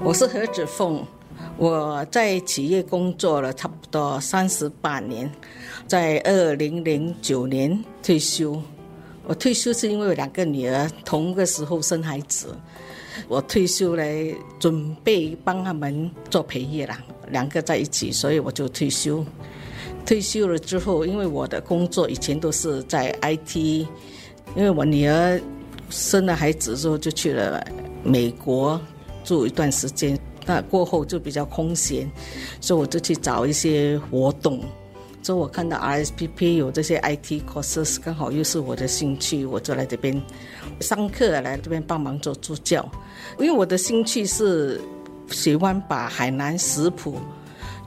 我是何子凤，我在企业工作了差不多三十八年，在二零零九年退休。我退休是因为两个女儿同个时候生孩子，我退休来准备帮他们做培育啦，两个在一起，所以我就退休。退休了之后，因为我的工作以前都是在 IT，因为我女儿生了孩子之后就去了美国住一段时间，那过后就比较空闲，所以我就去找一些活动。之后我看到 RSPP 有这些 IT courses，刚好又是我的兴趣，我就来这边上课，来这边帮忙做助教。因为我的兴趣是喜欢把海南食谱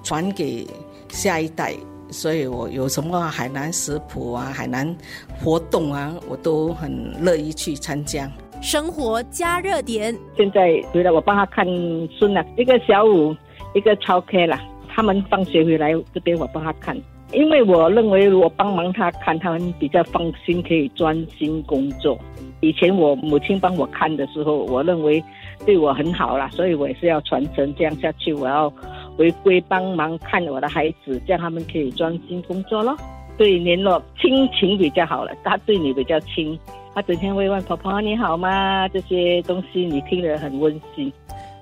传给下一代。所以我有什么海南食谱啊、海南活动啊，我都很乐意去参加。生活加热点，现在回来我帮他看孙了，一个小五，一个超 K 了。他们放学回来这边我帮他看，因为我认为我帮忙他看，他们比较放心，可以专心工作。以前我母亲帮我看的时候，我认为对我很好了，所以我也是要传承这样下去，我要。回归帮忙看我的孩子，这样他们可以专心工作咯。对联络亲情比较好了，他对你比较亲，他整天会问婆婆你好吗？这些东西你听得很温馨。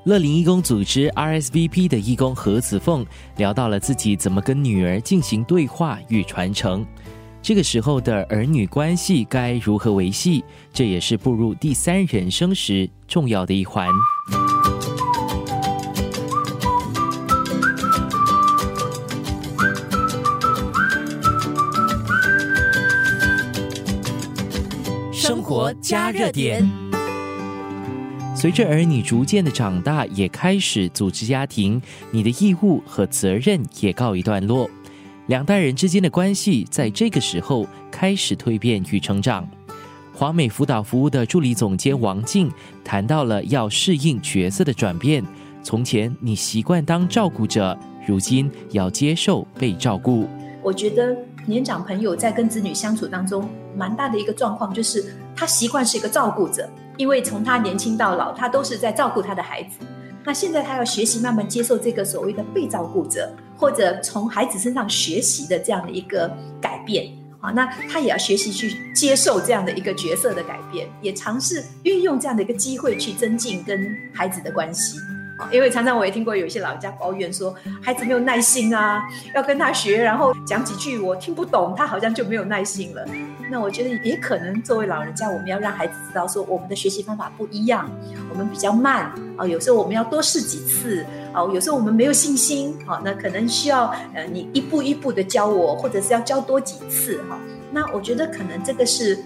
乐龄义工组织 RSVP 的义工何子凤聊到了自己怎么跟女儿进行对话与传承，这个时候的儿女关系该如何维系，这也是步入第三人生时重要的一环。生活加热点。随着儿女逐渐的长大，也开始组织家庭，你的义务和责任也告一段落。两代人之间的关系在这个时候开始蜕变与成长。华美辅导服务的助理总监王静谈到了要适应角色的转变。从前你习惯当照顾者，如今要接受被照顾。我觉得。年长朋友在跟子女相处当中，蛮大的一个状况就是，他习惯是一个照顾者，因为从他年轻到老，他都是在照顾他的孩子。那现在他要学习慢慢接受这个所谓的被照顾者，或者从孩子身上学习的这样的一个改变啊，那他也要学习去接受这样的一个角色的改变，也尝试运用这样的一个机会去增进跟孩子的关系。因为常常我也听过有一些老人家抱怨说，孩子没有耐心啊，要跟他学，然后讲几句我听不懂，他好像就没有耐心了。那我觉得也可能作为老人家，我们要让孩子知道说，我们的学习方法不一样，我们比较慢啊，有时候我们要多试几次啊，有时候我们没有信心啊，那可能需要呃你一步一步的教我，或者是要教多几次哈。那我觉得可能这个是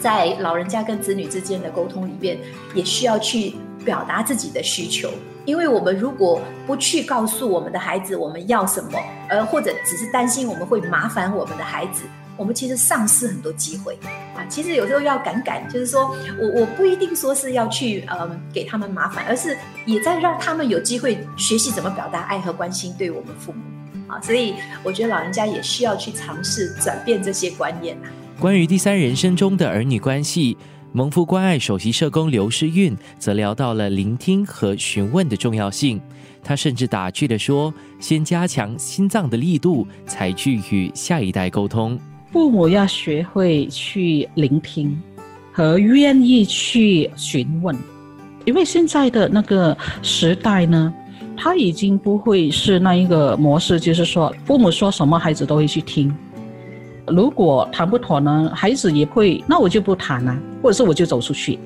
在老人家跟子女之间的沟通里面，也需要去表达自己的需求。因为我们如果不去告诉我们的孩子我们要什么，呃，或者只是担心我们会麻烦我们的孩子，我们其实丧失很多机会啊。其实有时候要敢敢，就是说我我不一定说是要去嗯给他们麻烦，而是也在让他们有机会学习怎么表达爱和关心对我们父母啊。所以我觉得老人家也需要去尝试转变这些观念。关于第三人生中的儿女关系。蒙福关爱首席社工刘诗韵则聊到了聆听和询问的重要性。他甚至打趣的说：“先加强心脏的力度，才去与下一代沟通。父母要学会去聆听，和愿意去询问，因为现在的那个时代呢，他已经不会是那一个模式，就是说父母说什么，孩子都会去听。”如果谈不妥呢，孩子也会，那我就不谈了，或者是我就走出去。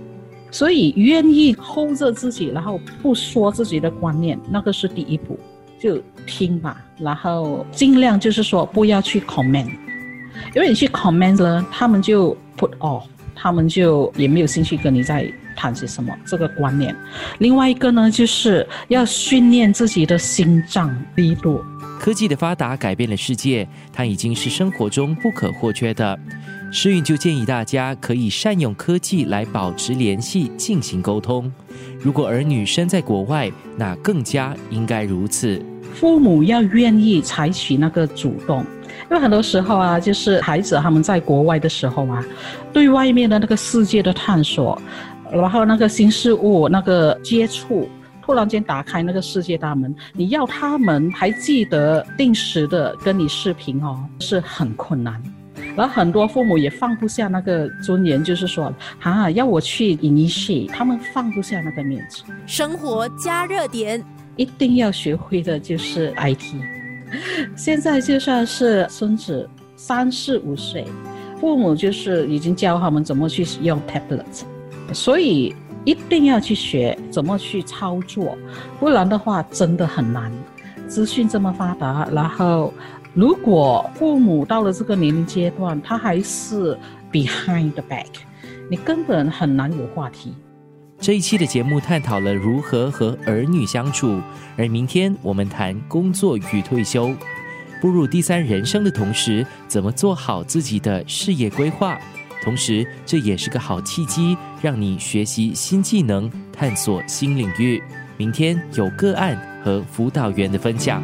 所以愿意 hold 着自己，然后不说自己的观念，那个是第一步，就听吧。然后尽量就是说不要去 comment，因为你去 comment 了，他们就 put off，他们就也没有兴趣跟你在谈些什么这个观念。另外一个呢，就是要训练自己的心脏力度。科技的发达改变了世界，它已经是生活中不可或缺的。诗韵就建议大家可以善用科技来保持联系、进行沟通。如果儿女身在国外，那更加应该如此。父母要愿意采取那个主动，因为很多时候啊，就是孩子他们在国外的时候啊，对外面的那个世界的探索，然后那个新事物那个接触。突然间打开那个世界大门，你要他们还记得定时的跟你视频哦，是很困难。然后很多父母也放不下那个尊严，就是说，啊，要我去 initiate，他们放不下那个面子。生活加热点，一定要学会的就是 IT。现在就算是孙子三四五岁，父母就是已经教他们怎么去用 tablet，所以一定要去学怎么去操作，不然的话真的很难。资讯这么发达，然后。如果父母到了这个年龄阶段，他还是 behind the back，你根本很难有话题。这一期的节目探讨了如何和儿女相处，而明天我们谈工作与退休，步入第三人生的同时，怎么做好自己的事业规划。同时，这也是个好契机，让你学习新技能，探索新领域。明天有个案和辅导员的分享。